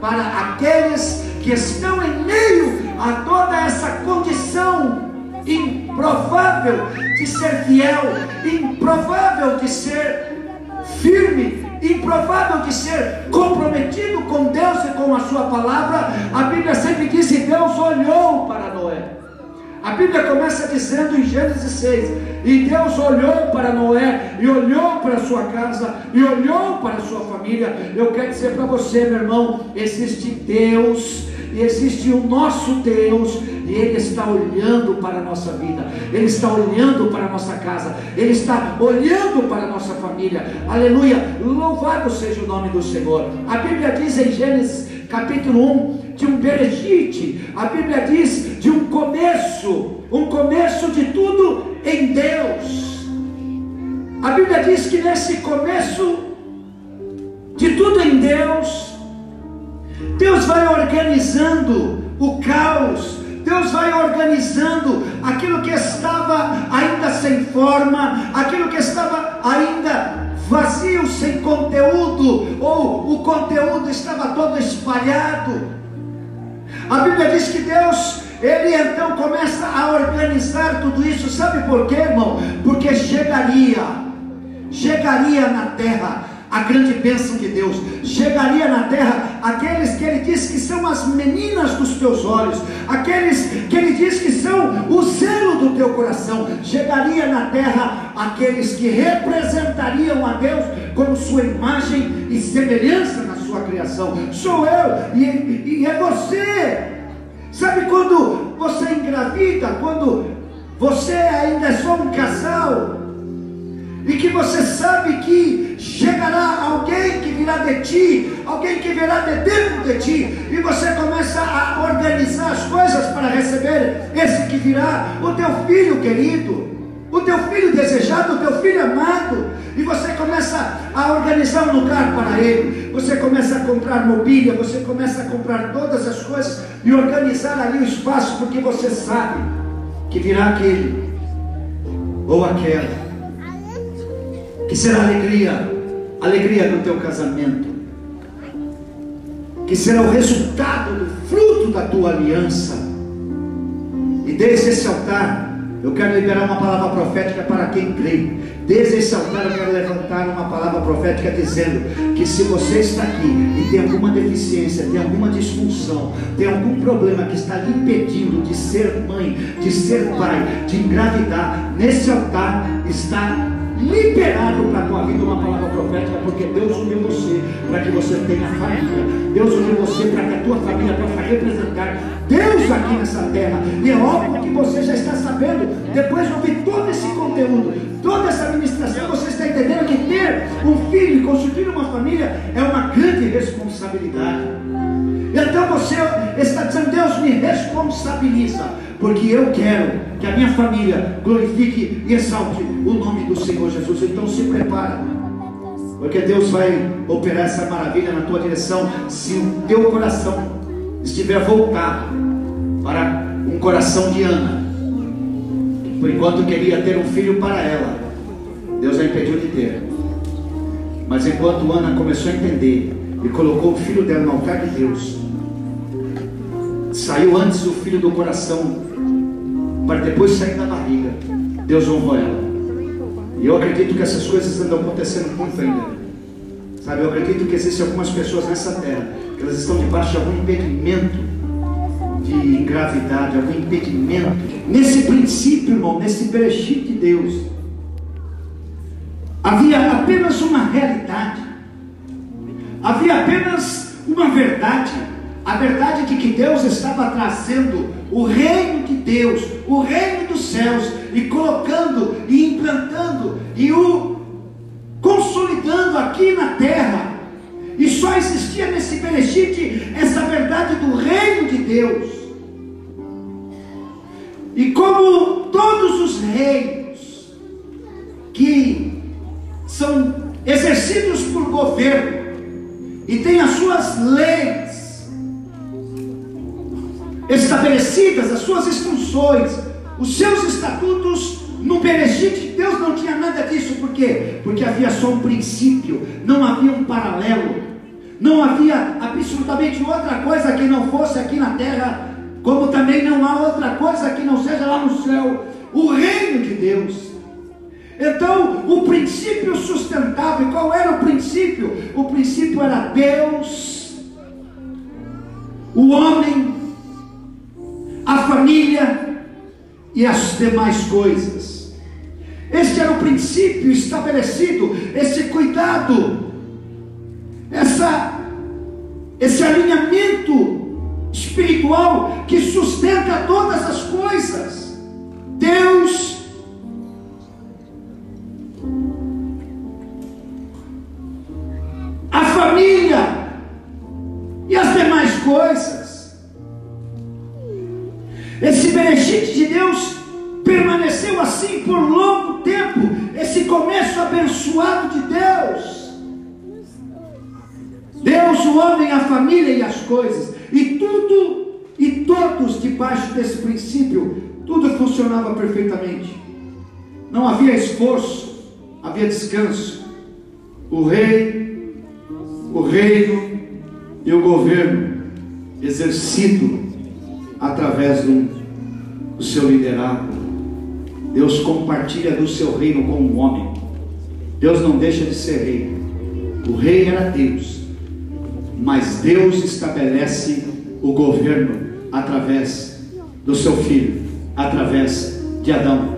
para aqueles que estão em meio a toda essa condição improvável de ser fiel, improvável de ser firme, improvável de ser comprometido com Deus e com a sua palavra. A Bíblia sempre diz Deus olhou para Noé. A Bíblia começa dizendo em Gênesis 6: E Deus olhou para Noé, e olhou para a sua casa, e olhou para a sua família. Eu quero dizer para você, meu irmão: existe Deus, e existe o nosso Deus, e Ele está olhando para a nossa vida, Ele está olhando para a nossa casa, Ele está olhando para a nossa família. Aleluia! Louvado seja o nome do Senhor. A Bíblia diz em Gênesis capítulo 1 de um berejite, a Bíblia diz de um começo, um começo de tudo em Deus. A Bíblia diz que nesse começo de tudo em Deus, Deus vai organizando o caos, Deus vai organizando aquilo que estava ainda sem forma, aquilo que estava ainda vazio, sem conteúdo, ou o conteúdo estava todo espalhado. A Bíblia diz que Deus, Ele então começa a organizar tudo isso, sabe por quê, irmão? Porque chegaria, chegaria na terra a grande bênção de Deus. Chegaria na terra aqueles que ele diz que são as meninas dos teus olhos, aqueles que ele diz que são o zelo do teu coração. Chegaria na terra aqueles que representariam a Deus como sua imagem e semelhança sua criação. Sou eu e, e é você. Sabe quando você engravida, quando você ainda é só um casal? e que você sabe que chegará alguém que virá de ti, alguém que virá de dentro de ti, e você começa a organizar as coisas para receber esse que virá, o teu filho querido, o teu filho desejado, o teu filho amado, e você começa a organizar um lugar para ele, você começa a comprar mobília, você começa a comprar todas as coisas e organizar ali o espaço, porque você sabe que virá aquele ou aquela que será alegria, alegria no teu casamento, que será o resultado do fruto da tua aliança. E desde esse altar, eu quero liberar uma palavra profética para quem crê. Desde esse altar eu quero levantar uma palavra profética dizendo que se você está aqui e tem alguma deficiência, tem alguma disfunção, tem algum problema que está lhe impedindo de ser mãe, de ser pai, de engravidar, nesse altar está liberado para a tua vida uma palavra profética, porque Deus uniu você para que você tenha família. Deus uniu você para que a tua família possa representar Deus aqui nessa terra. E é óbvio que você já está sabendo, depois de ouvir todo esse conteúdo, toda essa administração, você está entendendo que ter um filho e construir uma família é uma grande responsabilidade. Então você está dizendo, Deus me responsabiliza porque eu quero que a minha família glorifique e exalte o nome do Senhor Jesus. Então se prepara, porque Deus vai operar essa maravilha na tua direção se o teu coração estiver voltado para um coração de Ana. Por enquanto queria ter um filho para ela, Deus a impediu de ter. Mas enquanto Ana começou a entender e colocou o filho dela no altar de Deus, saiu antes o filho do coração para depois sair da barriga. Deus honrou ela. E eu acredito que essas coisas andam acontecendo muito ainda. Sabe, eu acredito que existem algumas pessoas nessa terra que elas estão debaixo de algum impedimento de engravidade, algum impedimento. Nesse princípio, irmão, nesse berechit de Deus, havia apenas uma realidade, havia apenas uma verdade, a verdade de que Deus estava trazendo o reino de Deus, o reino dos céus, e colocando e implantando e o consolidando aqui na terra. E só existia nesse Bereshit essa verdade do reino de Deus. E como todos os reinos que são exercidos por governo e têm as suas leis, estabelecidas as suas instruções, os seus estatutos no Bereshit, Deus não tinha nada disso, por quê? Porque havia só um princípio, não havia um paralelo, Não havia absolutamente outra coisa que não fosse aqui na terra, como também não há outra coisa que não seja lá no céu o reino de Deus. Então, o princípio sustentável, qual era o princípio? O princípio era Deus, o homem, a família e as demais coisas. Este era o princípio estabelecido, esse cuidado, essa, esse alinhamento espiritual que sustenta todas as coisas. Deus a família e as demais coisas. Benefício de Deus permaneceu assim por longo tempo, esse começo abençoado de Deus. Deus, o homem, a família e as coisas, e tudo e todos debaixo desse princípio, tudo funcionava perfeitamente. Não havia esforço, havia descanso. O rei o reino e o governo exercido através do, do seu liderado. Deus compartilha do seu reino com o homem. Deus não deixa de ser rei. O rei era Deus, mas Deus estabelece o governo através do seu filho, através de Adão.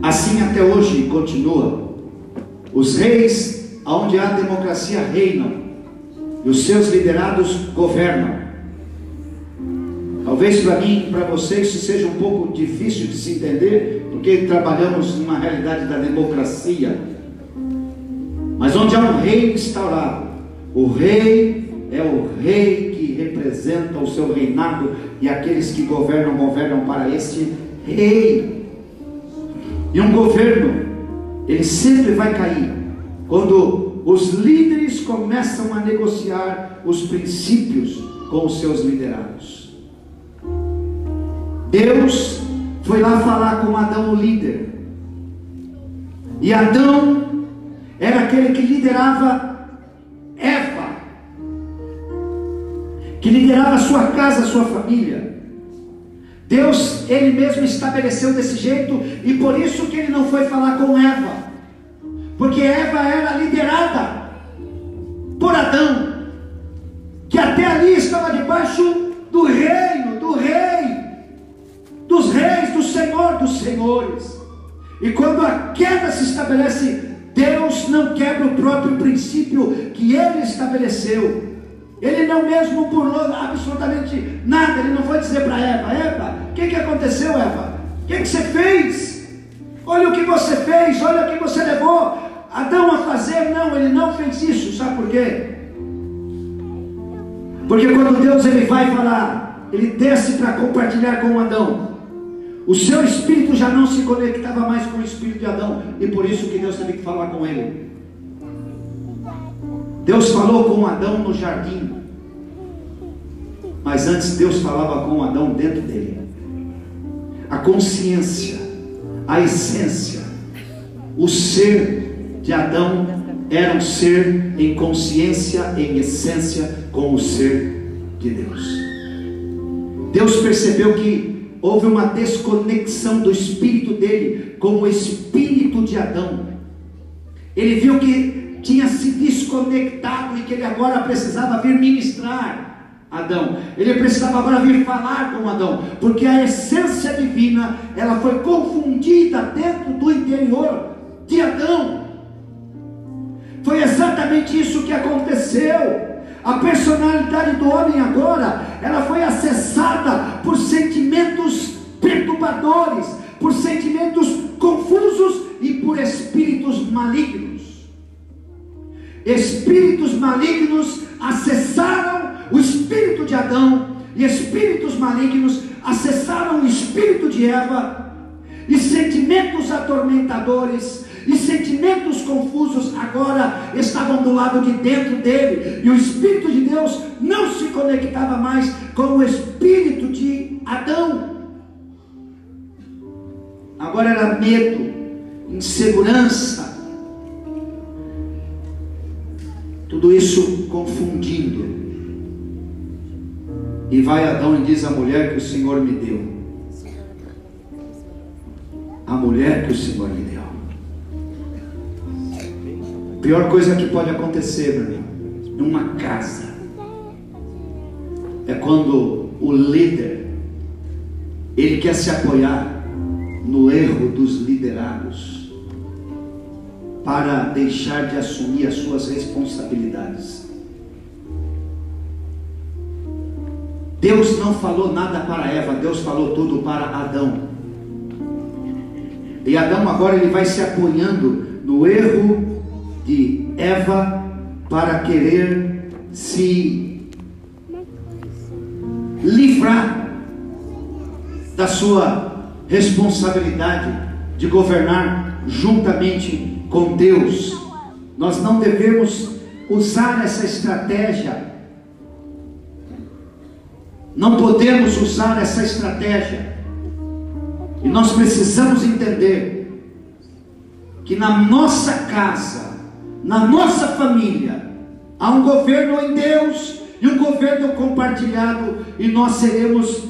Assim até hoje continua. Os reis onde a democracia reinam e os seus liderados governam. Talvez para mim, para vocês, seja um pouco difícil de se entender, porque trabalhamos numa realidade da democracia. Mas onde há um rei instaurado, o rei é o rei que representa o seu reinado e aqueles que governam, governam para este rei. E um governo, ele sempre vai cair quando os líderes começam a negociar os princípios com os seus liderados. Deus foi lá falar com Adão, o líder. E Adão era aquele que liderava Eva, que liderava sua casa, sua família. Deus, Ele mesmo estabeleceu desse jeito, e por isso que Ele não foi falar com Eva porque Eva era liderada por Adão, que até ali estava debaixo do reino, do rei, dos reis, do Senhor dos senhores. E quando a queda se estabelece, Deus não quebra o próprio princípio que ele estabeleceu. Ele não mesmo burlou absolutamente nada. Ele não foi dizer para Eva: Eva, o que, que aconteceu, Eva? O que, que você fez? Olha o que você fez, olha o que você levou. Adão a fazer, não, ele não fez isso, sabe por quê? Porque quando Deus ele vai falar, ele desce para compartilhar com Adão. O seu espírito já não se conectava mais com o espírito de Adão, e por isso que Deus teve que falar com ele. Deus falou com Adão no jardim, mas antes Deus falava com Adão dentro dele. A consciência, a essência, o ser de Adão era um ser em consciência, em essência, com o ser de Deus. Deus percebeu que houve uma desconexão do espírito dele com o espírito de Adão. Ele viu que tinha se desconectado e que ele agora precisava vir ministrar. Adão, ele precisava agora vir falar com Adão, porque a essência divina ela foi confundida dentro do interior de Adão. Foi exatamente isso que aconteceu. A personalidade do homem agora, ela foi acessada por sentimentos perturbadores, por sentimentos confusos e por espíritos malignos. Espíritos malignos acessaram o espírito de Adão, e espíritos malignos acessaram o espírito de Eva, e sentimentos atormentadores e sentimentos confusos agora estavam do lado de dentro dele, e o Espírito de Deus não se conectava mais com o Espírito de Adão. Agora era medo, insegurança, Tudo isso confundindo. E vai Adão e diz a mulher que o Senhor me deu. A mulher que o Senhor me deu. Pior coisa que pode acontecer, meu numa casa, é quando o líder ele quer se apoiar no erro dos liderados para deixar de assumir as suas responsabilidades. Deus não falou nada para Eva, Deus falou tudo para Adão. E Adão agora ele vai se apoiando no erro de Eva para querer se livrar da sua responsabilidade de governar juntamente com Deus. Nós não devemos usar essa estratégia. Não podemos usar essa estratégia. E nós precisamos entender que na nossa casa, na nossa família, há um governo em Deus e um governo compartilhado, e nós seremos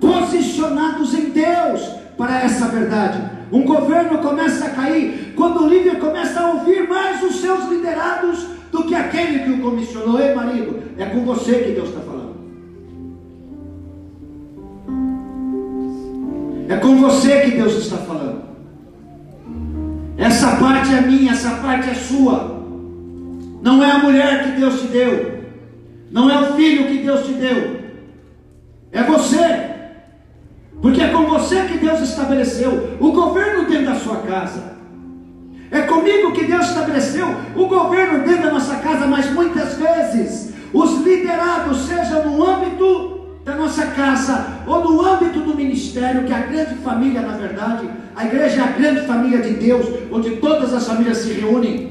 posicionados em Deus para essa verdade. Um governo começa a cair quando o líder começa a ouvir mais os seus liderados do que aquele que o comissionou. Ei, marido, é com você que Deus está falando. É com você que Deus está falando. Essa parte é minha, essa parte é sua. Não é a mulher que Deus te deu. Não é o filho que Deus te deu. É você. Porque é com você que Deus estabeleceu o governo dentro da sua casa. É comigo que Deus estabeleceu o governo dentro da nossa casa, mas muitas vezes os liderados, seja no âmbito da nossa casa ou no âmbito do ministério, que é a grande família, na verdade, a igreja é a grande família de Deus, onde todas as famílias se reúnem.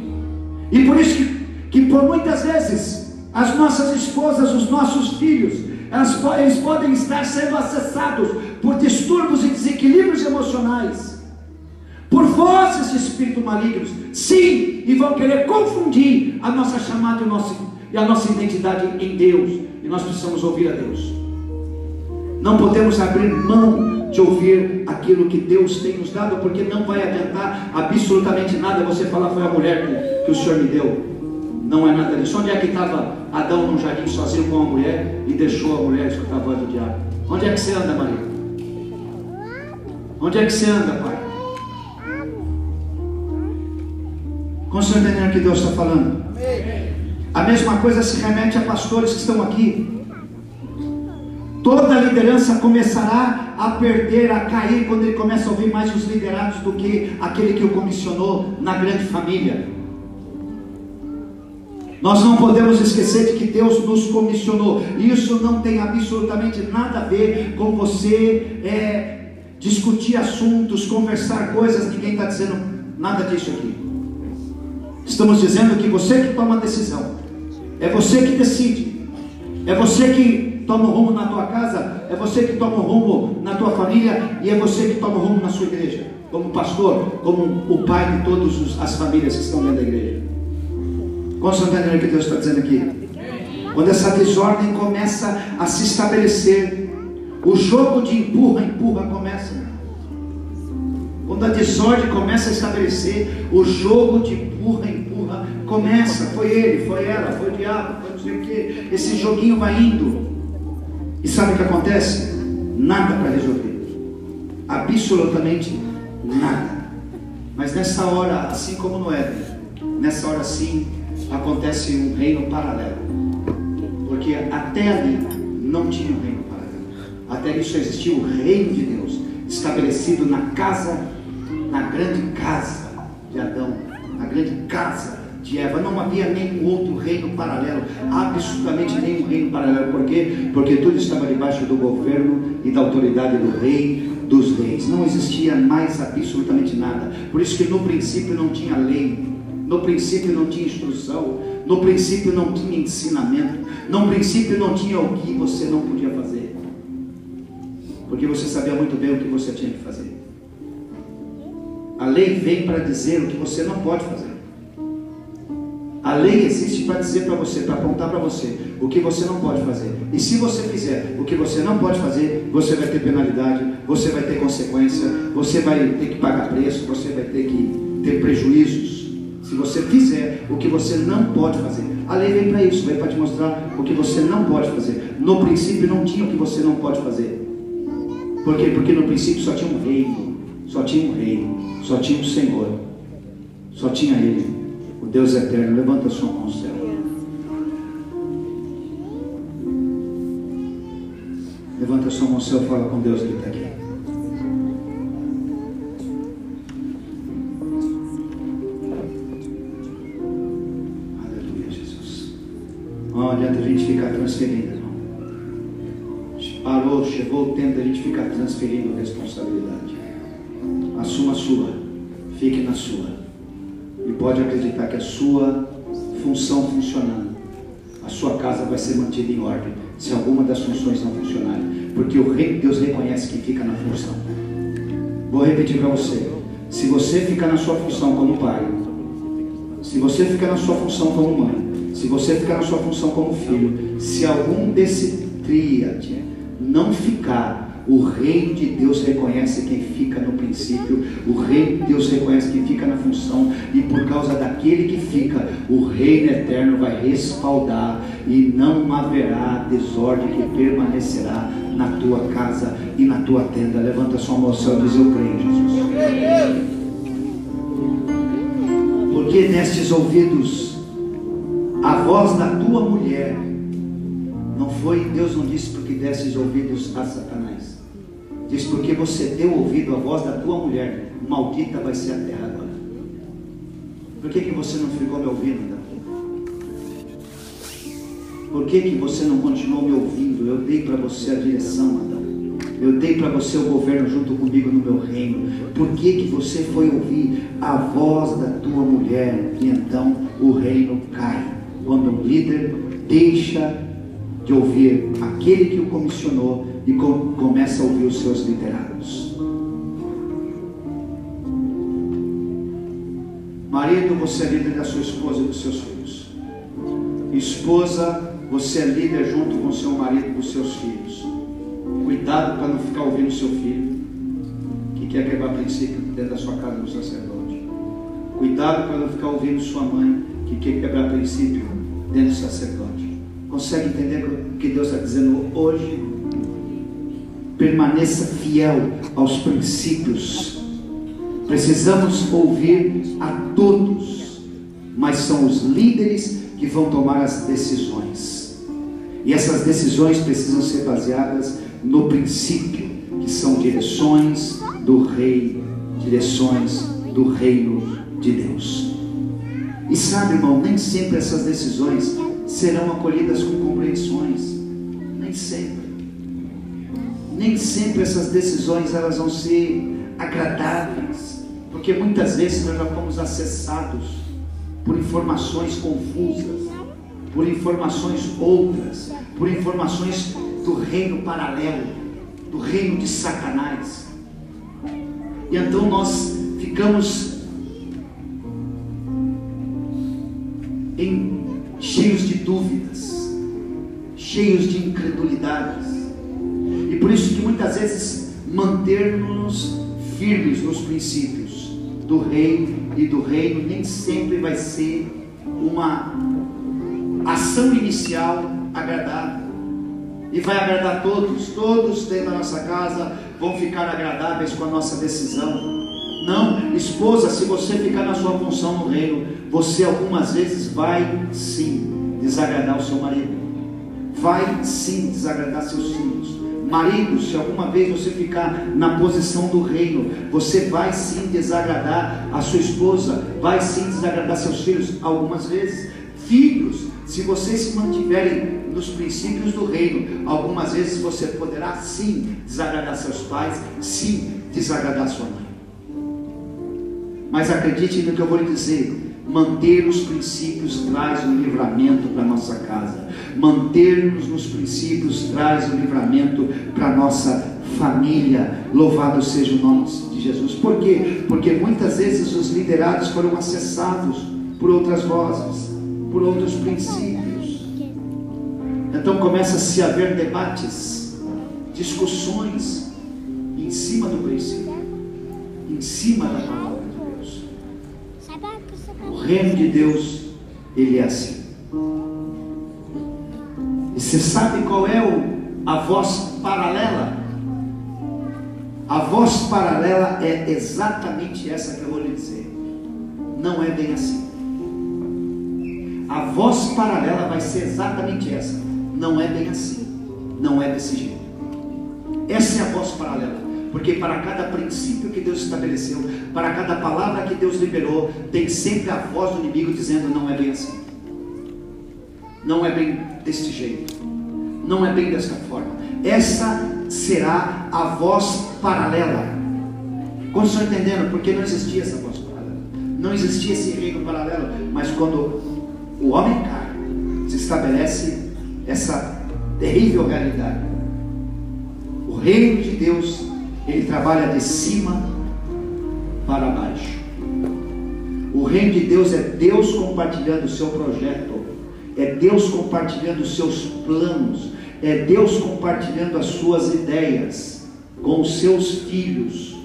E por isso que, que por muitas vezes as nossas esposas, os nossos filhos, elas, eles podem estar sendo acessados por distúrbios e desequilíbrios emocionais, por forças de espírito malignos, sim, e vão querer confundir a nossa chamada e, o nosso, e a nossa identidade em Deus, e nós precisamos ouvir a Deus. Não podemos abrir mão de ouvir aquilo que Deus tem nos dado, porque não vai adiantar absolutamente nada você falar foi a mulher que, o Senhor me deu. Não é nada disso. Onde é que estava Adão no jardim sozinho com a mulher e deixou a mulher escutar a voz do diabo? Onde é que você anda, Maria? Onde é que você anda, pai? Com você entendendo o que Deus está falando? A mesma coisa se remete a pastores que estão aqui. Toda liderança começará a perder, a cair, quando ele começa a ouvir mais os liderados do que aquele que o comissionou na grande família. Nós não podemos esquecer de que Deus nos comissionou. Isso não tem absolutamente nada a ver com você é, discutir assuntos, conversar coisas. Ninguém está dizendo nada disso aqui. Estamos dizendo que você que toma a decisão. É você que decide. É você que toma o rumo na tua casa. É você que toma o rumo na tua família. E é você que toma o rumo na sua igreja. Como pastor, como o pai de todas as famílias que estão dentro da igreja. Entendendo o que Deus está dizendo aqui? Quando essa desordem começa a se estabelecer, o jogo de empurra, empurra começa. Quando a desordem começa a estabelecer, o jogo de empurra, empurra começa. Foi ele, foi ela, foi o diabo, foi não sei o que. Esse joguinho vai indo. E sabe o que acontece? Nada para resolver. Absolutamente nada. Mas nessa hora, assim como no Éden, nessa hora sim, acontece um reino paralelo. Porque até ali não tinha um reino paralelo. Até ali só existia o reino de Deus, estabelecido na casa, na grande casa de Adão, na grande casa de Eva. Não havia nenhum outro reino paralelo, absolutamente nenhum reino paralelo. Por quê? Porque tudo estava debaixo do governo e da autoridade do rei dos reis. Não existia mais absolutamente nada. Por isso que no princípio não tinha lei. No princípio não tinha instrução, no princípio não tinha ensinamento, no princípio não tinha o que você não podia fazer. Porque você sabia muito bem o que você tinha que fazer. A lei vem para dizer o que você não pode fazer. A lei existe para dizer para você, para apontar para você o que você não pode fazer. E se você fizer o que você não pode fazer, você vai ter penalidade, você vai ter consequência, você vai ter que pagar preço, você vai ter que ter prejuízos. Se você fizer o que você não pode fazer. A lei vem para isso, vem para te mostrar o que você não pode fazer. No princípio não tinha o que você não pode fazer. Por quê? Porque no princípio só tinha um reino, só tinha um reino, só tinha um Senhor, só tinha Ele. Deus eterno, levanta sua mão ao céu. Levanta sua mão ao céu, fala com Deus que está aqui. Aleluia, Jesus. Não adianta a gente ficar transferindo, irmão. Parou, chegou o tempo da gente ficar transferindo responsabilidade. Assuma a sua, fique na sua pode acreditar que a sua função funcionando, a sua casa vai ser mantida em ordem, se alguma das funções não funcionarem, porque o Rei de Deus reconhece quem fica na função. Vou repetir para você: se você ficar na sua função como pai, se você ficar na sua função como mãe, se você ficar na sua função como filho, se algum desse tríade não ficar o reino de Deus reconhece quem fica no princípio, o reino de Deus reconhece quem fica na função, e por causa daquele que fica, o reino eterno vai respaldar, e não haverá desordem que permanecerá na tua casa e na tua tenda. Levanta sua mão e diz: Eu creio, Jesus. Porque nestes ouvidos, a voz da tua mulher, não foi, Deus não disse porque destes ouvidos a Satanás. Diz, porque você deu ouvido à voz da tua mulher, maldita vai ser a terra agora. Por que, que você não ficou me ouvindo, Adão? Por que, que você não continuou me ouvindo? Eu dei para você a direção, Adão. Eu dei para você o governo junto comigo no meu reino. Por que, que você foi ouvir a voz da tua mulher? E então o reino cai. Quando um líder deixa de ouvir aquele que o comissionou e com, começa a ouvir os seus liderados. Marido, você é líder da sua esposa e dos seus filhos. Esposa, você é líder junto com seu marido e com seus filhos. Cuidado para não ficar ouvindo seu filho, que quer quebrar princípio dentro da sua casa do sacerdote. Cuidado para não ficar ouvindo sua mãe, que quer quebrar princípio dentro do sacerdote. Consegue entender o que Deus está dizendo hoje? Permaneça fiel aos princípios. Precisamos ouvir a todos, mas são os líderes que vão tomar as decisões. E essas decisões precisam ser baseadas no princípio, que são direções do rei, direções do reino de Deus. E sabe, irmão, nem sempre essas decisões serão acolhidas com compreensões, nem sempre nem sempre essas decisões elas vão ser agradáveis, porque muitas vezes nós já fomos acessados por informações confusas, por informações outras, por informações do reino paralelo, do reino de Satanás. E então nós ficamos em, cheios de dúvidas, cheios de incredulidades por isso que muitas vezes mantermos firmes nos princípios do rei e do reino nem sempre vai ser uma ação inicial agradável. E vai agradar todos, todos dentro da nossa casa vão ficar agradáveis com a nossa decisão. Não, esposa, se você ficar na sua função no reino, você algumas vezes vai sim desagradar o seu marido, vai sim desagradar seus filhos, Marido, se alguma vez você ficar na posição do reino, você vai sim desagradar a sua esposa, vai sim desagradar seus filhos algumas vezes. Filhos, se vocês se mantiverem nos princípios do reino, algumas vezes você poderá sim desagradar seus pais, sim desagradar sua mãe. Mas acredite no que eu vou lhe dizer: Manter os princípios traz um livramento para nossa casa. Manter-nos nos princípios traz um livramento para nossa família. Louvado seja o nome de Jesus. Por quê? Porque muitas vezes os liderados foram acessados por outras vozes. por outros princípios. Então começa-se a haver debates, discussões em cima do princípio, em cima da palavra. O reino de Deus, ele é assim. E você sabe qual é o, a voz paralela? A voz paralela é exatamente essa que eu vou lhe dizer. Não é bem assim. A voz paralela vai ser exatamente essa. Não é bem assim. Não é desse jeito. Essa é a voz paralela. Porque para cada princípio que Deus estabeleceu, para cada palavra que Deus liberou, tem sempre a voz do inimigo dizendo: não é bem assim. Não é bem desse jeito. Não é bem desta forma. Essa será a voz paralela. Quando estão entendendo? Porque não existia essa voz paralela. Não existia esse reino paralelo. Mas quando o homem cai, se estabelece essa terrível realidade. O reino de Deus, ele trabalha de cima para baixo. O reino de Deus é Deus compartilhando o seu projeto, é Deus compartilhando os seus planos, é Deus compartilhando as suas ideias com os seus filhos,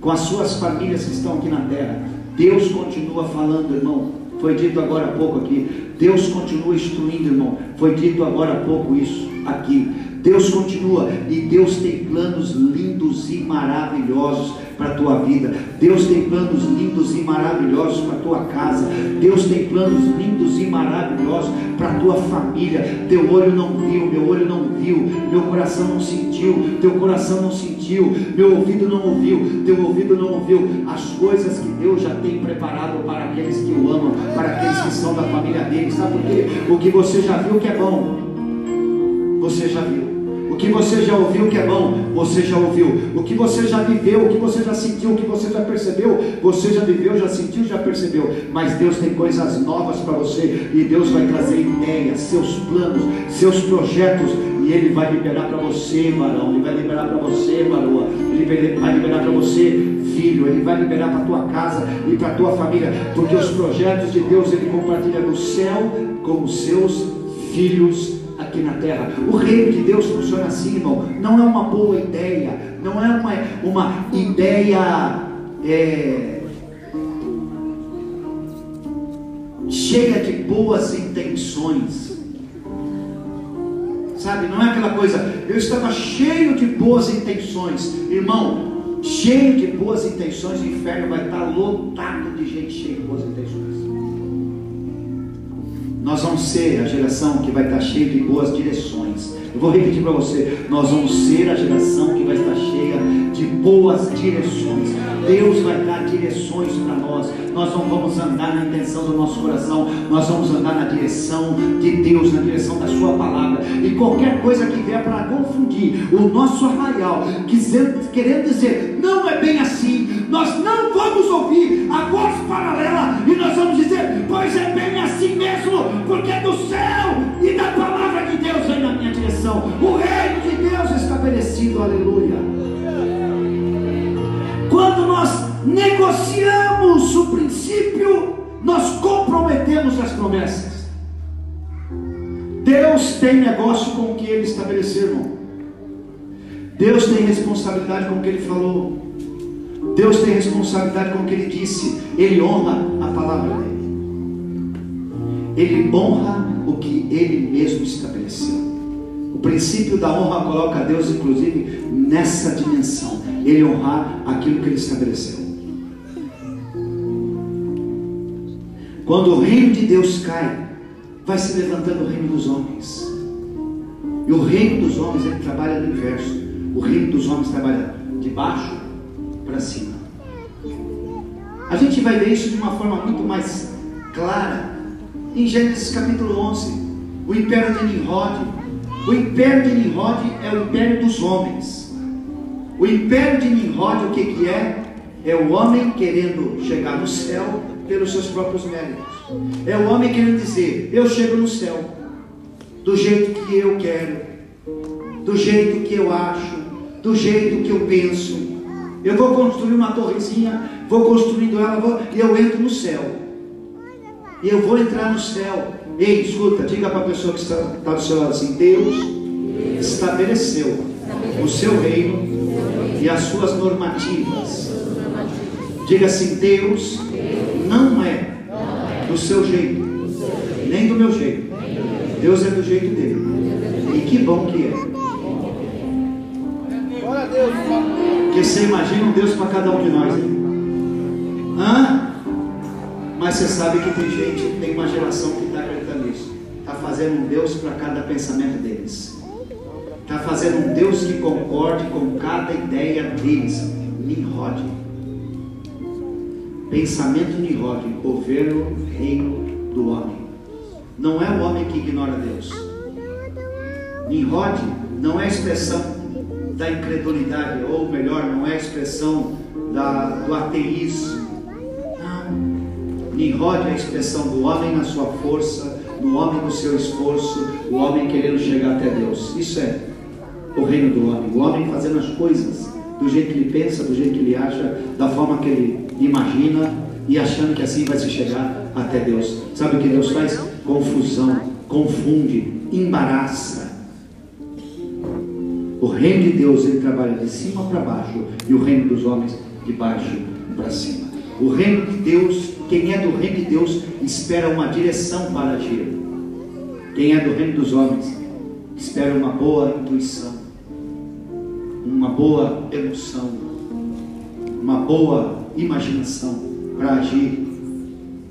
com as suas famílias que estão aqui na terra. Deus continua falando, irmão. Foi dito agora há pouco aqui. Deus continua instruindo, irmão. Foi dito agora há pouco isso aqui. Deus continua e Deus tem planos lindos e maravilhosos para a tua vida. Deus tem planos lindos e maravilhosos para a tua casa. Deus tem planos lindos e maravilhosos para a tua família. Teu olho não viu, meu olho não viu, meu coração não sentiu, teu coração não sentiu, meu ouvido não ouviu, teu ouvido não ouviu as coisas que Deus já tem preparado para aqueles que o amam, para aqueles que são da família dele. Sabe por quê? O que você já viu que é bom, você já viu. O que você já ouviu que é bom, você já ouviu. O que você já viveu, o que você já sentiu, o que você já percebeu, você já viveu, já sentiu, já percebeu. Mas Deus tem coisas novas para você e Deus vai trazer ideias, seus planos, seus projetos e Ele vai liberar para você, varão. Ele vai liberar para você, varoa. Ele vai liberar para você, filho. Ele vai liberar para tua casa e para tua família, porque os projetos de Deus Ele compartilha no céu com os seus filhos aqui na terra. O reino de Deus funciona assim, irmão. Não é uma boa ideia, não é uma, uma ideia é, cheia de boas intenções. Sabe, não é aquela coisa, eu estava cheio de boas intenções, irmão, cheio de boas intenções, o inferno vai estar lotado de gente cheia de boas intenções. Nós vamos ser a geração que vai estar cheia de boas direções. Eu vou repetir para você: nós vamos ser a geração que vai estar cheia de boas direções. Deus vai dar direções para nós. Nós não vamos andar na intenção do nosso coração, nós vamos andar na direção de Deus, na direção da Sua palavra. E qualquer coisa que vier para confundir o nosso arraial, querendo dizer, não é bem assim, nós não vamos ouvir a voz paralela e nós vamos dizer, pois é bem assim mesmo, porque é do céu e da palavra de Deus vem na minha direção. O reino de Deus estabelecido, aleluia. Quando nós negociamos o princípio, nós comprometemos as promessas. Deus tem negócio com o que ele estabeleceu, irmão. Deus tem responsabilidade com o que ele falou. Deus tem responsabilidade com o que ele disse. Ele honra a palavra dele. Ele honra o que ele mesmo estabeleceu. O princípio da honra coloca Deus, inclusive, nessa dimensão ele honrar aquilo que ele estabeleceu. Quando o reino de Deus cai, vai se levantando o reino dos homens. E o reino dos homens ele trabalha no inverso. O reino dos homens trabalha de baixo para cima. A gente vai ver isso de uma forma muito mais clara em Gênesis capítulo 11. O império de Nimrod. O império de Nimrod é o império dos homens. O império de Nimrod, o que, que é? É o homem querendo chegar no céu pelos seus próprios méritos. É o homem querendo dizer: Eu chego no céu, do jeito que eu quero, do jeito que eu acho, do jeito que eu penso. Eu vou construir uma torrezinha, vou construindo ela vou, e eu entro no céu. E eu vou entrar no céu Ei, escuta, diga para a pessoa que está, está do seu lado assim: Deus estabeleceu o seu reino e as suas normativas. Diga assim: Deus não é do seu jeito, nem do meu jeito. Deus é do jeito dele. E que bom que é. Porque você imagina um Deus para cada um de nós. Hein? Hã? Mas você sabe que tem gente, tem uma geração que está acreditando nisso. Está fazendo um Deus para cada pensamento deles. Está fazendo um Deus que concorde com cada ideia deles. Nimrod. Pensamento Nimrod. Governo, reino do homem. Não é o homem que ignora Deus. Nimrod não é expressão da incredulidade, ou melhor, não é expressão da, do ateísmo Nimrod é a expressão do homem na sua força, do homem no seu esforço, o homem querendo chegar até Deus. Isso é o reino do homem. O homem fazendo as coisas do jeito que ele pensa, do jeito que ele acha, da forma que ele imagina e achando que assim vai se chegar até Deus. Sabe o que Deus faz? Confusão, confunde, embaraça. O reino de Deus ele trabalha de cima para baixo e o reino dos homens de baixo para cima. O reino de Deus quem é do reino de Deus espera uma direção para agir. Quem é do reino dos homens espera uma boa intuição, uma boa emoção, uma boa imaginação para agir,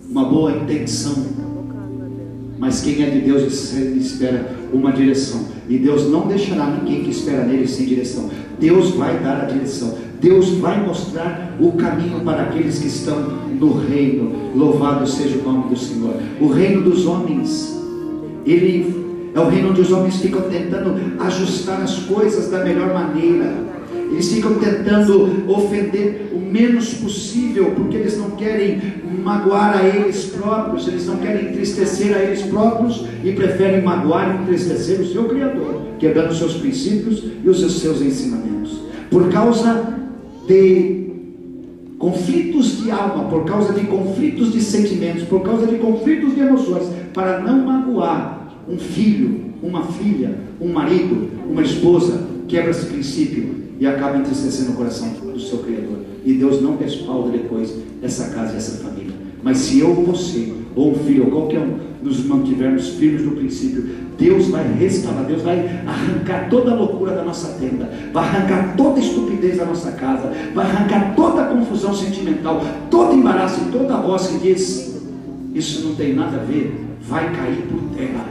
uma boa intenção. Mas quem é de Deus espera uma direção. E Deus não deixará ninguém que espera nele sem direção. Deus vai dar a direção. Deus vai mostrar o caminho para aqueles que estão no reino. Louvado seja o nome do Senhor. O reino dos homens, ele é o reino onde os homens ficam tentando ajustar as coisas da melhor maneira. Eles ficam tentando ofender o menos possível, porque eles não querem magoar a eles próprios, eles não querem entristecer a eles próprios e preferem magoar e entristecer o seu Criador, quebrando os seus princípios e os seus ensinamentos. Por causa de conflitos de alma, por causa de conflitos de sentimentos, por causa de conflitos de emoções, para não magoar um filho, uma filha, um marido, uma esposa, quebra esse princípio e acaba entristecendo o coração do seu Criador. E Deus não respalda depois essa casa e essa família. Mas se eu você, ou um filho, ou qualquer um, nos mantivermos firmes no princípio, Deus vai restaurar, Deus vai arrancar toda a loucura da nossa tenda, vai arrancar toda a estupidez da nossa casa, vai arrancar toda a confusão sentimental, todo embaraço e toda a voz que diz: Isso não tem nada a ver, vai cair por terra.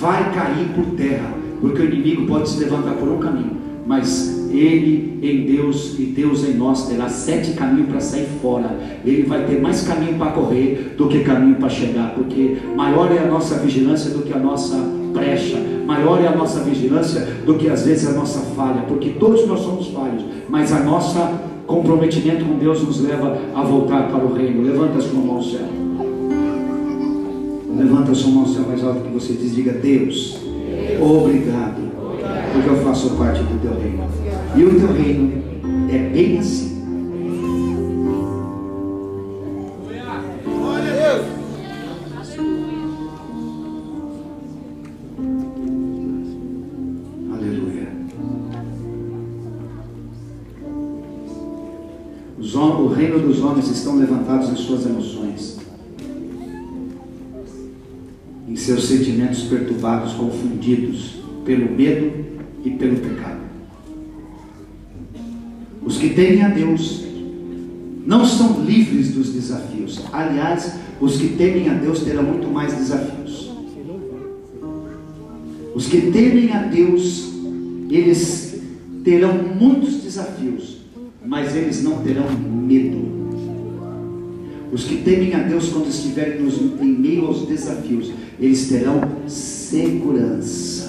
Vai cair por terra, porque o inimigo pode se levantar por um caminho, mas ele em Deus e Deus em nós terá sete caminhos para sair fora. Ele vai ter mais caminho para correr do que caminho para chegar, porque maior é a nossa vigilância do que a nossa brecha, maior é a nossa vigilância do que às vezes a nossa falha, porque todos nós somos falhos, mas a nossa comprometimento com Deus nos leva a voltar para o reino. Levanta a sua mão ao céu. Levanta a sua mão ao céu mais alto que você diz, diga Deus, obrigado, porque eu faço parte do teu reino. E o teu reino é bem assim. Aleluia. o reino dos homens estão levantados em suas emoções, em seus sentimentos perturbados, confundidos pelo medo e pelo pecado. Os que temem a Deus não são livres dos desafios. Aliás, os que temem a Deus terão muito mais desafios. Os que temem a Deus, eles terão muitos desafios, mas eles não terão medo. Os que temem a Deus, quando estiverem nos, em meio aos desafios, eles terão segurança.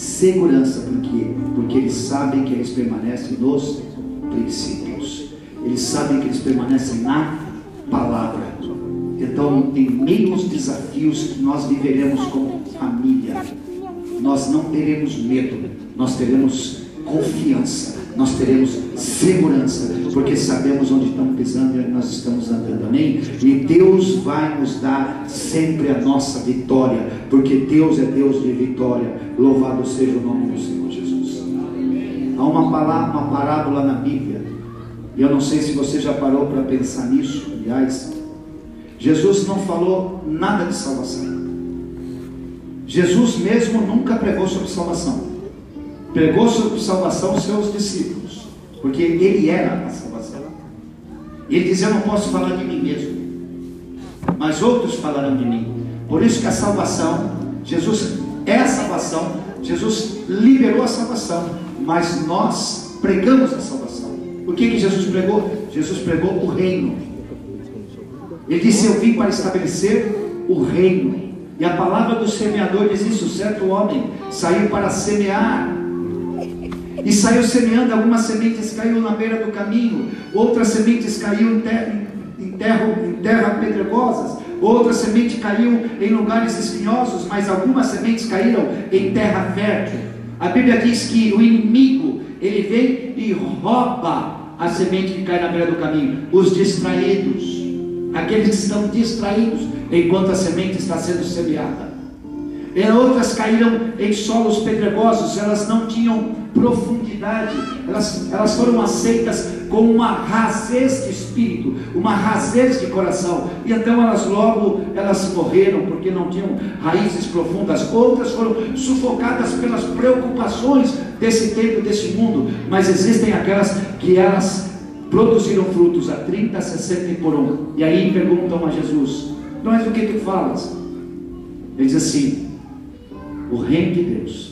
Segurança, por quê? Porque eles sabem que eles permanecem nos princípios. Eles sabem que eles permanecem na palavra. Então, em meio aos desafios que nós viveremos como família, nós não teremos medo, nós teremos confiança, nós teremos segurança, porque sabemos onde estamos pisando e onde nós estamos andando, amém? E Deus vai nos dar sempre a nossa vitória, porque Deus é Deus de vitória. Louvado seja o nome do Senhor Jesus. Há uma, palavra, uma parábola na Bíblia, e eu não sei se você já parou para pensar nisso, aliás. Jesus não falou nada de salvação. Jesus mesmo nunca pregou sobre salvação. Pregou sobre salvação os seus discípulos, porque ele era a salvação. E ele dizia: Eu não posso falar de mim mesmo, mas outros falarão de mim. Por isso que a salvação, Jesus é a salvação, Jesus liberou a salvação, mas nós pregamos a salvação. O que, que Jesus pregou? Jesus pregou o reino. Ele disse: Eu vim para estabelecer o reino. E a palavra do semeador diz isso: certo homem saiu para semear. E saiu semeando, algumas sementes caíram na beira do caminho, outras sementes caíram em terra, em terra, em terra pedregosas, outras sementes caíram em lugares espinhosos, mas algumas sementes caíram em terra fértil. A Bíblia diz que o inimigo, ele vem e rouba a semente que cai na beira do caminho, os distraídos, aqueles que estão distraídos, enquanto a semente está sendo semeada. E outras caíram em solos pedregosos, elas não tinham profundidade, elas, elas foram aceitas com uma razez de espírito, uma razez de coração, e então elas logo elas morreram porque não tinham raízes profundas. Outras foram sufocadas pelas preocupações desse tempo, desse mundo, mas existem aquelas que elas produziram frutos a 30, 60 e por um. E aí perguntam a Jesus: Mas o que tu falas? Ele diz assim: O reino de Deus.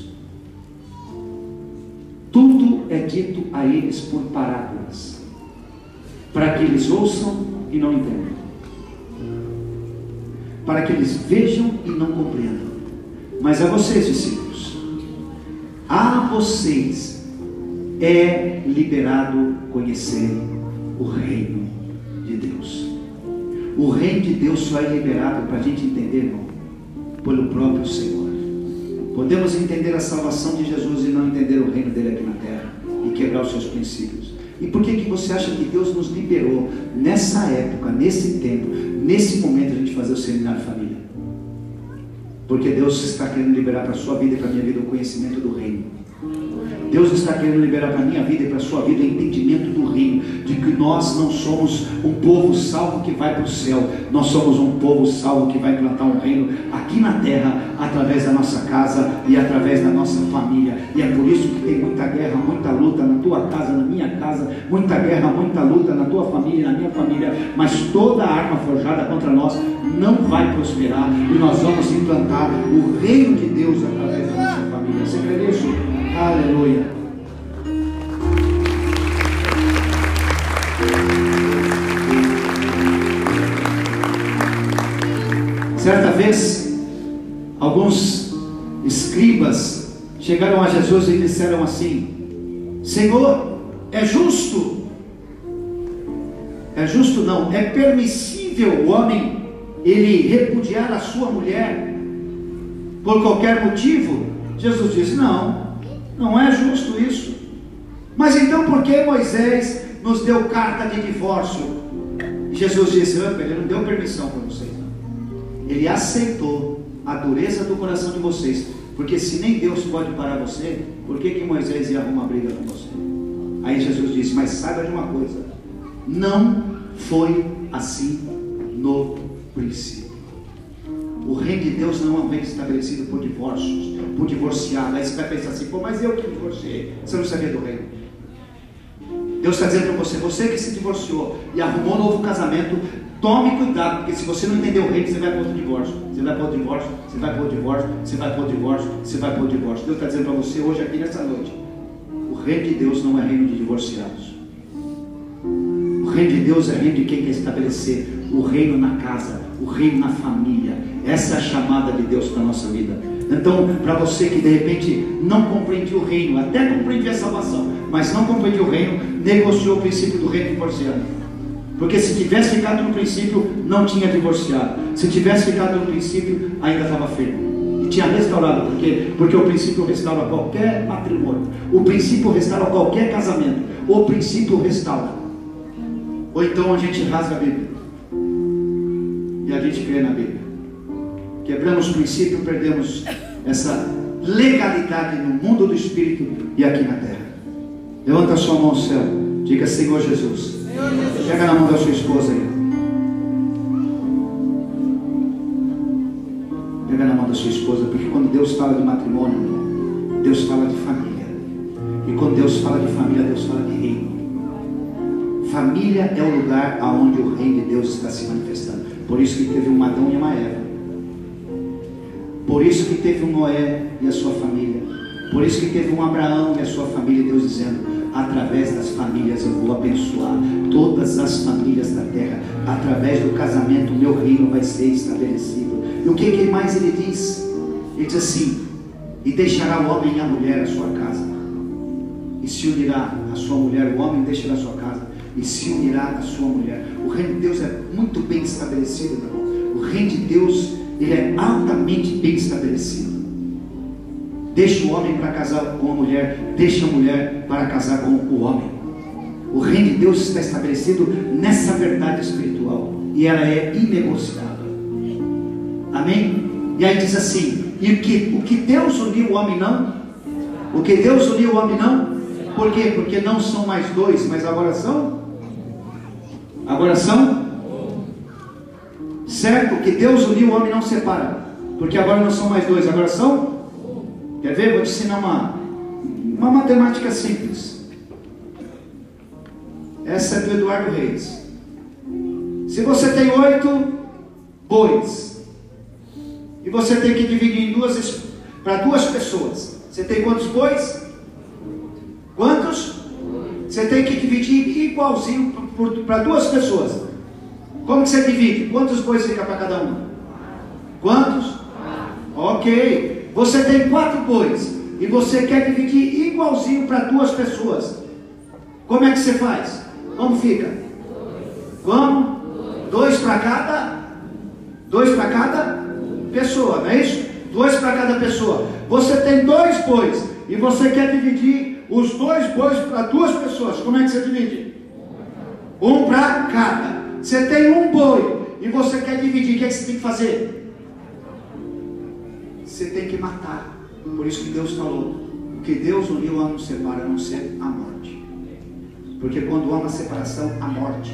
Tudo é dito a eles por parábolas, para que eles ouçam e não entendam, para que eles vejam e não compreendam. Mas a vocês, discípulos, a vocês é liberado conhecer o reino de Deus. O reino de Deus só é liberado para a gente entender, irmão, pelo próprio Senhor. Podemos entender a salvação de Jesus e não entender o reino dele aqui na terra e quebrar os seus princípios. E por que, que você acha que Deus nos liberou nessa época, nesse tempo, nesse momento a gente fazer o seminário família? Porque Deus está querendo liberar para a sua vida e para a minha vida o conhecimento do reino. Deus está querendo liberar para a minha vida e para a sua vida entendimento do reino, de que nós não somos um povo salvo que vai para o céu, nós somos um povo salvo que vai plantar um reino aqui na terra, através da nossa casa e através da nossa família. E é por isso que tem muita guerra, muita luta na tua casa, na minha casa, muita guerra, muita luta na tua família, na minha família, mas toda arma forjada contra nós não vai prosperar e nós vamos implantar o reino de Deus através da nossa Aleluia. Certa vez, alguns escribas chegaram a Jesus e disseram assim: Senhor, é justo, é justo não, é permissível o homem ele repudiar a sua mulher por qualquer motivo? Jesus disse: Não, não é justo isso. Mas então por que Moisés nos deu carta de divórcio? Jesus disse: ele não deu permissão para vocês. Não. Ele aceitou a dureza do coração de vocês. Porque se nem Deus pode parar você, por que, que Moisés ia arrumar briga com você? Aí Jesus disse: Mas saiba de uma coisa: não foi assim no princípio. O reino de Deus não é um reino estabelecido por divórcios, por divorciado. Aí você vai pensar assim, pô, mas eu que divorciei. Você não sabia do reino. Deus está dizendo para você, você que se divorciou e arrumou um novo casamento, tome cuidado, porque se você não entender o reino, você vai para outro divórcio. Você vai para outro divórcio, você vai para outro divórcio, você vai para outro divórcio, você vai para outro divórcio. Deus está dizendo para você hoje aqui nessa noite, o reino de Deus não é reino de divorciados. O reino de Deus é reino de quem quer estabelecer o reino na casa, o reino na família. Essa é a chamada de Deus para a nossa vida. Então, para você que de repente não compreende o reino, até compreendia a salvação, mas não compreende o reino, negociou o princípio do reino divorciado. Porque se tivesse ficado no princípio, não tinha divorciado. Se tivesse ficado no princípio, ainda estava firme. E tinha restaurado, porque, porque o princípio restaura qualquer matrimônio, o princípio restaura qualquer casamento, o princípio restaura. Ou então a gente rasga a Bíblia e a gente crê na Bíblia. Quebramos o princípio, perdemos essa legalidade no mundo do Espírito e aqui na terra. Levanta a sua mão ao céu, diga Senhor Jesus. Senhor Jesus. Pega na mão da sua esposa aí. Pega na mão da sua esposa, porque quando Deus fala de matrimônio, Deus fala de família. E quando Deus fala de família, Deus fala de reino. Família é o lugar aonde o reino de Deus está se manifestando. Por isso que teve um Adão e uma Eva. Por isso que teve um Noé e a sua família. Por isso que teve um Abraão e a sua família, Deus dizendo: através das famílias eu vou abençoar todas as famílias da terra. Através do casamento, o meu reino vai ser estabelecido. E o que, que mais ele diz? Ele diz assim: e deixará o homem e a mulher a sua casa, e se unirá a sua mulher, o homem deixará a sua casa, e se unirá a sua mulher. O reino de Deus é muito bem estabelecido, irmão. O reino de Deus ele é altamente bem estabelecido. Deixa o homem para casar com a mulher, deixa a mulher para casar com o homem. O reino de Deus está estabelecido nessa verdade espiritual e ela é inegociável. Amém? E aí diz assim: e o que, o que Deus uniu o homem não? O que Deus uniu o homem não? Por quê? Porque não são mais dois, mas agora são? Agora são? Certo que Deus uniu o homem não separa. Porque agora não são mais dois, agora são? Quer ver? Vou te ensinar uma, uma matemática simples. Essa é do Eduardo Reis. Se você tem oito bois e você tem que dividir em duas para duas pessoas, você tem quantos bois? Quantos? Você tem que dividir igualzinho para duas pessoas. Como que você divide? Quantos bois fica para cada um? Quantos? Ok. Você tem quatro bois e você quer dividir igualzinho para duas pessoas. Como é que você faz? Como fica? Como? Dois para cada? Dois para cada pessoa, não é isso? Dois para cada pessoa. Você tem dois bois e você quer dividir os dois bois para duas pessoas. Como é que você divide? Um para cada. Você tem um boi e você quer dividir, o que, é que você tem que fazer? Você tem que matar. Por isso que Deus falou: o que Deus uniu a não separa, a não ser a morte. Porque quando há uma separação, a morte.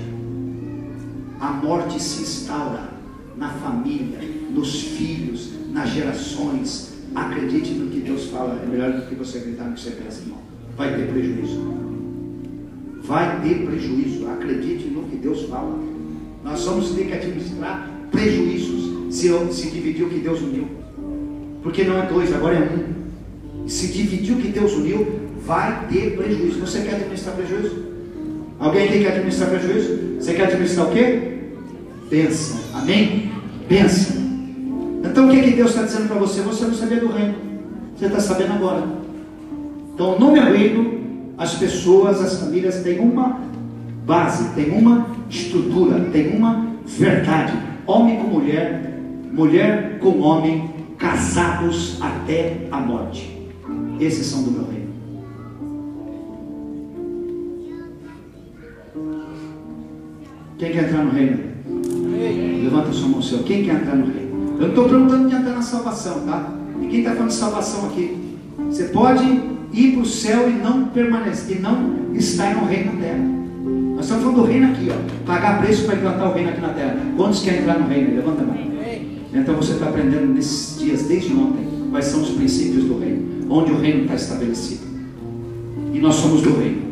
A morte se instaura na família, nos filhos, nas gerações. Acredite no que Deus fala, é melhor do que você acreditar no que você pensa, irmão. Vai ter prejuízo. Vai ter prejuízo. Acredite no que Deus fala. Nós vamos ter que administrar prejuízos se, se dividir o que Deus uniu. Porque não é dois, agora é um. Se dividir o que Deus uniu, vai ter prejuízo. Você quer administrar prejuízo? Alguém aqui quer administrar prejuízo? Você quer administrar o quê? Pensa. Amém? Pensa. Então o que, que Deus está dizendo para você? Você não sabia do reino. Você está sabendo agora. Então no meu reino, as pessoas, as famílias têm uma base, tem uma estrutura, tem uma verdade. Homem com mulher, mulher com homem, casados até a morte. Esses são do meu reino. Quem quer entrar no reino? Levanta sua mão, Senhor. Quem quer entrar no reino? Eu não estou perguntando quem entrar na salvação, tá? E quem está falando de salvação aqui? Você pode ir para o céu e não permanecer, e não estar no reino terra. Nós estamos falando do reino aqui, ó. Pagar preço para implantar o reino aqui na terra. Quantos querem entrar no reino? Levanta a mão. Então você está aprendendo nesses dias, desde ontem, quais são os princípios do reino, onde o reino está estabelecido. E nós somos do reino.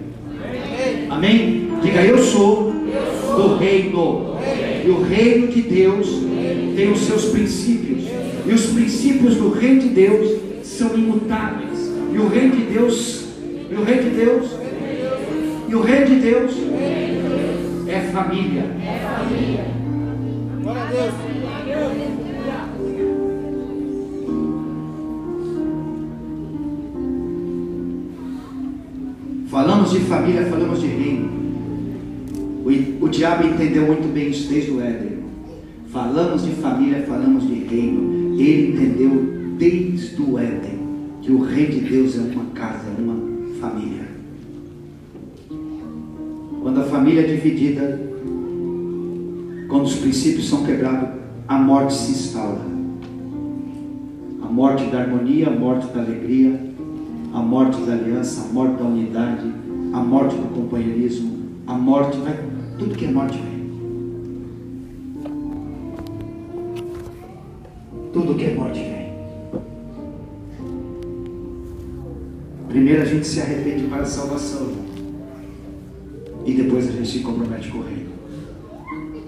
Amém? Diga, eu sou do reino. E o reino de Deus tem os seus princípios. E os princípios do reino de Deus são imutáveis. E o reino de Deus, e o reino de Deus e o reino de Deus é família. É família. Glória a Deus. Falamos de família, falamos de reino. O, o diabo entendeu muito bem isso desde o Éden. Falamos de família, falamos de reino. Ele entendeu desde desde o Éden que o reino de Deus é uma casa, é uma família. Família dividida, quando os princípios são quebrados, a morte se instala. A morte da harmonia, a morte da alegria, a morte da aliança, a morte da unidade, a morte do companheirismo, a morte vai, tudo que é morte vem. Tudo que é morte vem. Primeiro a gente se arrepende para a salvação. E depois a gente se compromete com o reino.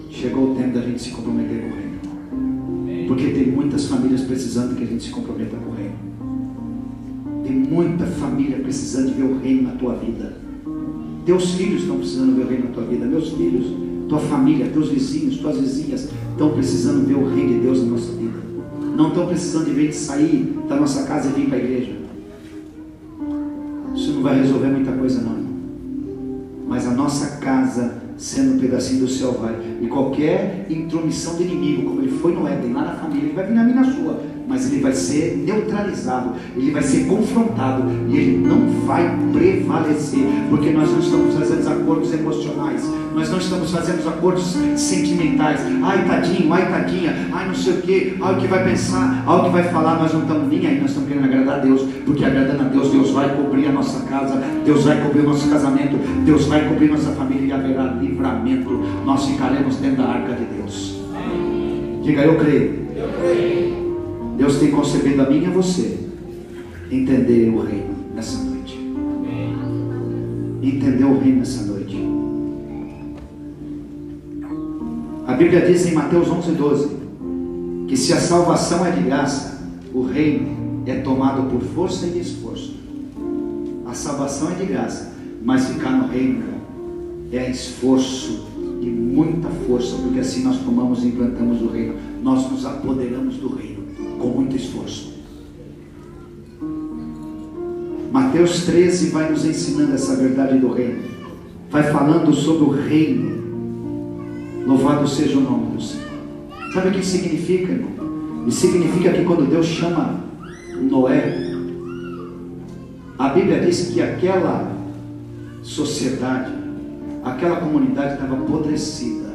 Chegou o tempo da gente se comprometer com o reino. Porque tem muitas famílias precisando que a gente se comprometa com o reino. Tem muita família precisando de ver o reino na tua vida. Teus filhos estão precisando ver o reino na tua vida. Meus filhos, tua família, teus vizinhos, tuas vizinhas estão precisando ver o reino de Deus na nossa vida. Não estão precisando de ver de sair da nossa casa e vir para a igreja isso não vai resolver muita coisa não. Mas a nossa casa sendo um pedacinho do céu vai. E qualquer intromissão do inimigo, como ele foi no Éden, lá na família, ele vai vir na minha sua mas ele vai ser neutralizado, ele vai ser confrontado e ele não vai prevalecer, porque nós não estamos fazendo acordos emocionais, nós não estamos fazendo acordos sentimentais. Ai, tadinho, ai, tadinha, ai, não sei o que, ai, o que vai pensar, ai, o que vai falar. Nós não estamos nem aí, nós estamos querendo agradar a Deus, porque agradando a Deus, Deus vai cobrir a nossa casa, Deus vai cobrir o nosso casamento, Deus vai cobrir nossa família e haverá livramento. Nós ficaremos dentro da arca de Deus. Diga, eu creio. Eu creio. Deus tem concebido a mim e a você entender o reino nessa noite. Entender o reino nessa noite. A Bíblia diz em Mateus 11, 12 que se a salvação é de graça, o reino é tomado por força e esforço. A salvação é de graça, mas ficar no reino é esforço e muita força, porque assim nós tomamos e implantamos o reino, nós nos apoderamos do reino com muito esforço. Mateus 13 vai nos ensinando essa verdade do reino. Vai falando sobre o reino. Louvado seja o nome do Senhor. Sabe o que significa, irmão? Isso significa que quando Deus chama Noé, a Bíblia diz que aquela sociedade, aquela comunidade estava apodrecida,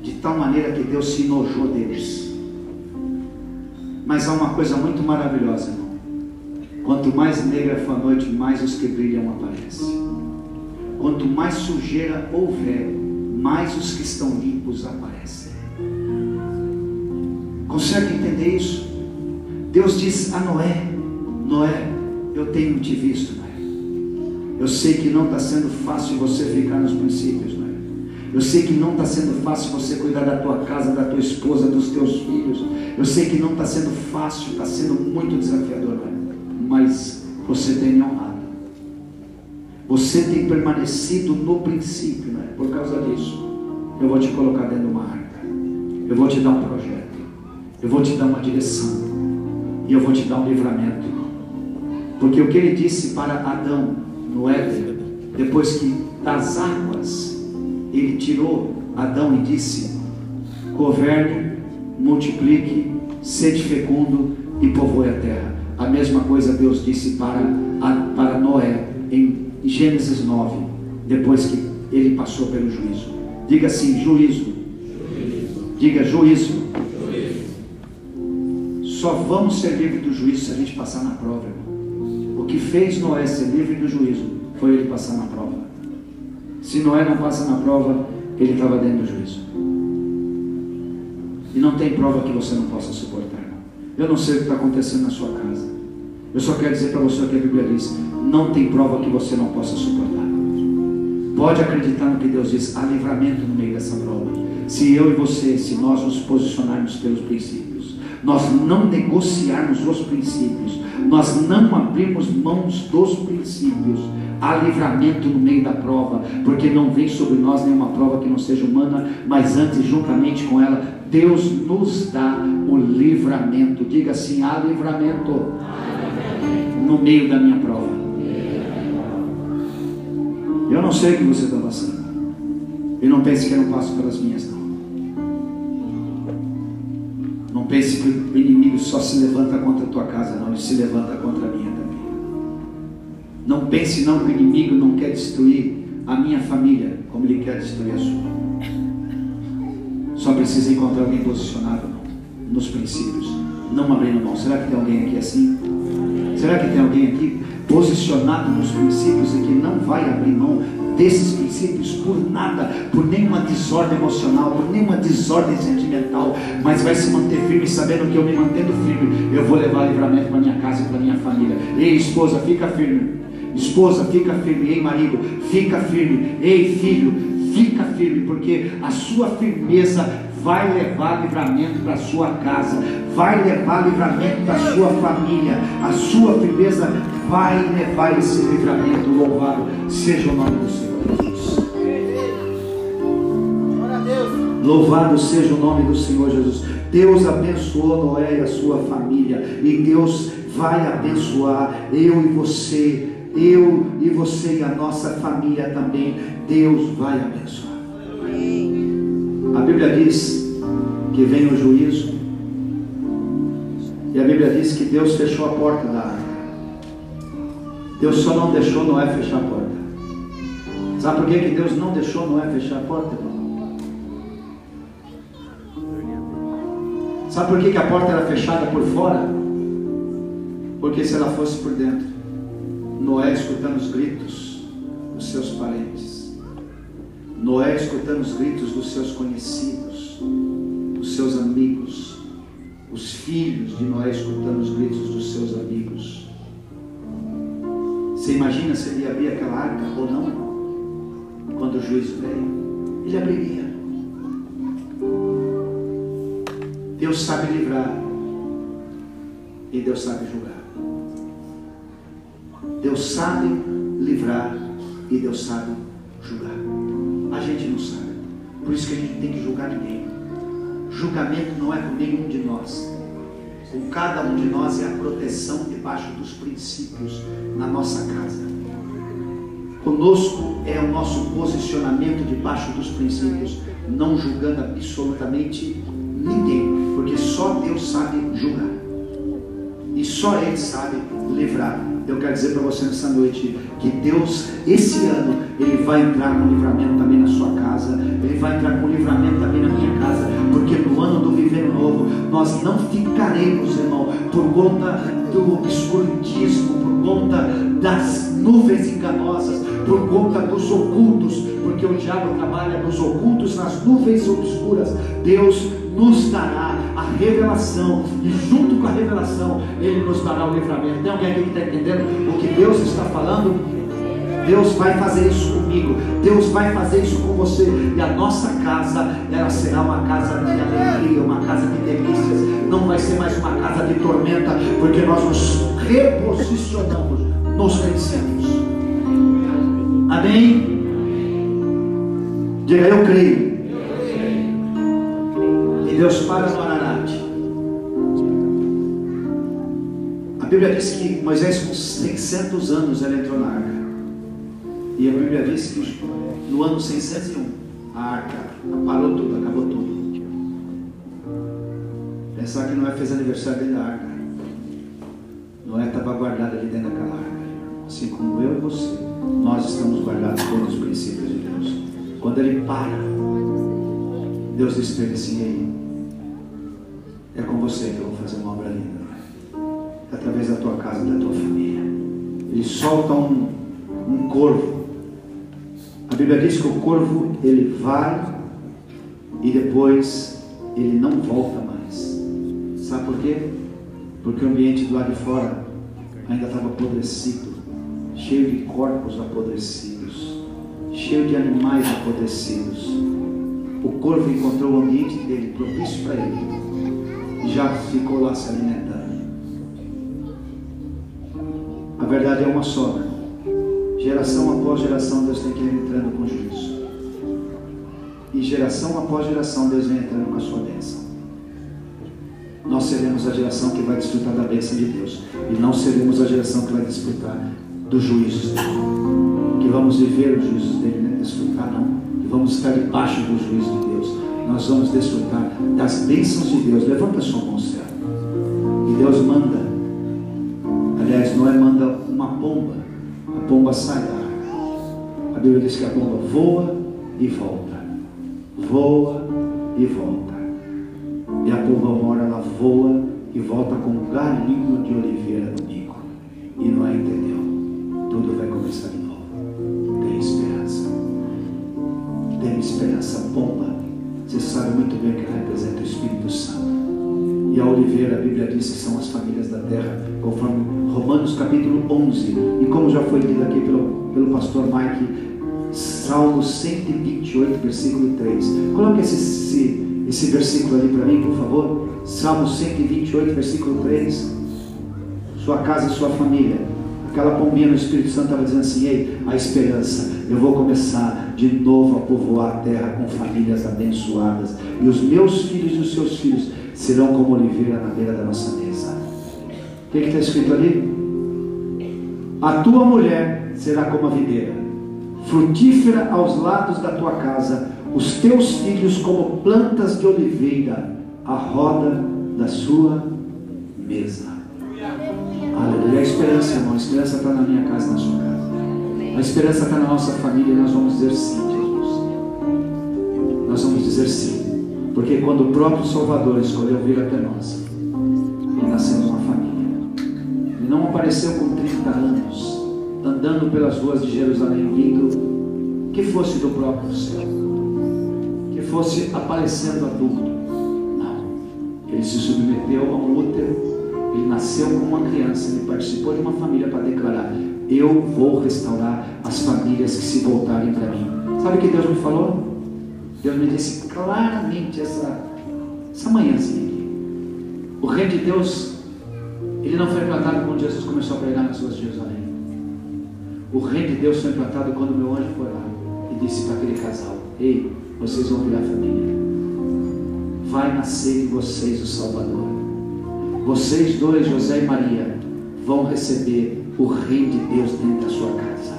de tal maneira que Deus se enojou deles. Mas há uma coisa muito maravilhosa, irmão. Quanto mais negra for a noite, mais os que brilham aparecem. Quanto mais sujeira houver, mais os que estão limpos aparecem. Consegue entender isso? Deus diz a Noé: Noé, eu tenho te visto. Eu sei que não está sendo fácil você ficar nos princípios, Noé. Eu sei que não está sendo fácil você cuidar da tua casa, da tua esposa, dos teus filhos. Eu sei que não está sendo fácil, está sendo muito desafiador, mas você tem honrado. Você tem permanecido no princípio, né? por causa disso. Eu vou te colocar dentro de uma arca. Eu vou te dar um projeto. Eu vou te dar uma direção. E eu vou te dar um livramento. Porque o que ele disse para Adão no Éden, depois que das águas ele tirou Adão e disse: governe multiplique, sede fecundo e povoe a terra. A mesma coisa Deus disse para, para Noé em Gênesis 9, depois que ele passou pelo juízo. Diga assim: juízo. juízo. Diga juízo. juízo. Só vamos ser livres do juízo se a gente passar na prova. Irmão. O que fez Noé ser livre do juízo foi ele passar na prova. Se Noé não passa na prova, ele estava dentro do juízo. E não tem prova que você não possa suportar. Eu não sei o que está acontecendo na sua casa. Eu só quero dizer para você o que a Bíblia diz: não tem prova que você não possa suportar. Pode acreditar no que Deus diz, há livramento no meio dessa prova. Se eu e você, se nós nos posicionarmos pelos princípios, nós não negociarmos os princípios, nós não abrirmos mãos dos princípios, há livramento no meio da prova, porque não vem sobre nós nenhuma prova que não seja humana, mas antes, juntamente com ela, Deus nos dá o livramento. Diga assim: há livramento no meio da minha prova. Eu não sei o que você está passando. E não pense que eu não passo pelas minhas, pense que o inimigo só se levanta contra a tua casa, não, ele se levanta contra a minha também. Não pense não que o inimigo não quer destruir a minha família, como ele quer destruir a sua. Só precisa encontrar alguém posicionado nos princípios, não abrindo mão. Será que tem alguém aqui assim? Será que tem alguém aqui posicionado nos princípios e que não vai abrir mão desses princípios por nada, por nenhuma desordem emocional, por nenhuma desordem sentimental, mas vai se manter firme, sabendo que eu me mantendo firme, eu vou levar livramento para minha casa e para minha família. Ei, esposa, fica firme. Esposa, fica firme. Ei, marido, fica firme. Ei, filho, fica firme, porque a sua firmeza vai levar livramento para sua casa, vai levar livramento para sua família, a sua firmeza vai levar esse livramento. Louvado seja o nome do Senhor Jesus. Louvado seja o nome do Senhor Jesus. Deus abençoou Noé e a sua família, e Deus vai abençoar eu e você, eu e você e a nossa família também. Deus vai abençoar. A Bíblia diz que vem o juízo, e a Bíblia diz que Deus fechou a porta da. Deus só não deixou Noé fechar a porta. Sabe por que, que Deus não deixou Noé fechar a porta, irmão? Sabe por que, que a porta era fechada por fora? Porque se ela fosse por dentro, Noé escutando os gritos dos seus parentes, Noé escutando os gritos dos seus conhecidos, dos seus amigos, os filhos de Noé escutando os gritos dos seus amigos, você imagina se ele abrir aquela arca ou não? Quando o juízo veio, ele abriria. Deus sabe livrar e Deus sabe julgar. Deus sabe livrar e Deus sabe julgar. A gente não sabe. Por isso que a gente tem que julgar ninguém. Julgamento não é com nenhum de nós com cada um de nós é a proteção debaixo dos princípios na nossa casa. Conosco é o nosso posicionamento debaixo dos princípios, não julgando absolutamente ninguém, porque só Deus sabe julgar. E só Ele sabe livrar. Eu quero dizer para você nessa noite que Deus, esse ano, Ele vai entrar com livramento também na sua casa, Ele vai entrar com livramento também na minha casa, porque no ano do viver novo, nós não ficaremos, irmão, por conta do obscurantismo, por conta das nuvens enganosas, por conta dos ocultos, porque o diabo trabalha nos ocultos, nas nuvens obscuras. Deus nos dará a revelação, e junto com a revelação, Ele nos dará o livramento. Tem alguém aqui que está entendendo o que Deus está falando? Deus vai fazer isso comigo, Deus vai fazer isso com você, e a nossa casa, ela será uma casa de alegria, uma casa de delícias, não vai ser mais uma casa de tormenta, porque nós nos reposicionamos nos princípios. Amém? Diga, eu creio. E Deus para no Ararat. A Bíblia diz que Moisés, com 600 anos, ele entrou na arca. E a Bíblia diz que no ano 601, a arca parou tudo, acabou tudo. Pensar que Noé fez aniversário dentro da arca. Noé estava guardado ali dentro daquela arca. Assim como eu e você, nós estamos guardados pelos princípios de Deus. Quando ele para, Deus diz para ele assim: aí, é com você que eu vou fazer uma obra linda. Através da tua casa da tua família. Ele solta um, um corvo a Bíblia diz que o corvo ele vai e depois ele não volta mais. Sabe por quê? Porque o ambiente do lado de fora ainda estava apodrecido, cheio de corpos apodrecidos, cheio de animais apodrecidos. O corvo encontrou o ambiente dele propício para ele e já ficou lá se alimentando. A verdade é uma só, né? Geração após geração, Deus tem que ir entrando com juízo. E geração após geração, Deus vem entrando com a sua bênção. Nós seremos a geração que vai desfrutar da bênção de Deus. E não seremos a geração que vai desfrutar dos juízos dele. Que vamos viver os juízos dele, não é desfrutar não. Que vamos estar debaixo dos juízos de Deus. nós vamos desfrutar das bênçãos de Deus. Levanta a sua mão, céu. E Deus manda. A pomba sai da água. A Bíblia diz que a pomba voa e volta. Voa e volta. E a pomba, uma hora, ela voa e volta com um galinho de oliveira no bico. E Noé entendeu. Tudo vai começar de novo. Tem esperança. Tem esperança. Pomba você sabe muito bem que representa o Espírito Santo. E a oliveira, a Bíblia diz que são as famílias da terra, conforme Romanos capítulo 11. E como já foi lido aqui pelo, pelo pastor Mike, Salmo 128, versículo 3. Coloque esse, esse, esse versículo ali para mim, por favor. Salmo 128, versículo 3. Sua casa sua família. Aquela pombinha no Espírito Santo estava dizendo assim: Ei, a esperança, eu vou começar de novo a povoar a terra com famílias abençoadas. E os meus filhos e os seus filhos serão como oliveira na beira da nossa mesa. O que está escrito ali? A tua mulher será como a videira, frutífera aos lados da tua casa, os teus filhos como plantas de oliveira, à roda da sua mesa. Aleluia. A esperança, irmão, a esperança está na minha casa, na sua casa. A esperança está na nossa família e nós vamos dizer sim, Jesus. Nós vamos dizer sim. Porque quando o próprio Salvador escolheu vir até nós, ele nasceu numa família. Ele não apareceu com 30 anos, andando pelas ruas de Jerusalém, vindo que fosse do próprio céu, que fosse aparecendo adulto. Não. Ele se submeteu a um útero ele nasceu como uma criança, ele participou de uma família para declarar: Eu vou restaurar as famílias que se voltarem para mim. Sabe o que Deus me falou? Deus me disse claramente essa, essa manhãzinha aqui. O reino de Deus, ele não foi implantado quando Jesus começou a pregar nas ruas de Jerusalém. O reino de Deus foi implantado quando meu anjo foi lá e disse para aquele casal: Ei, vocês vão virar família. Vai nascer em vocês o Salvador. Vocês dois, José e Maria, vão receber o reino de Deus dentro da sua casa.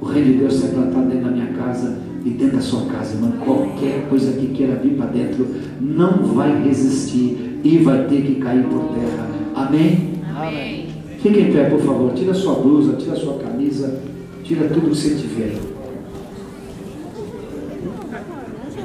O reino de Deus será plantado dentro da minha casa e dentro da sua casa, irmão. Qualquer coisa que queira vir para dentro não vai resistir e vai ter que cair por terra. Amém? Amém. Fique em pé, por favor. Tira sua blusa, tira sua camisa, tira tudo que você tiver.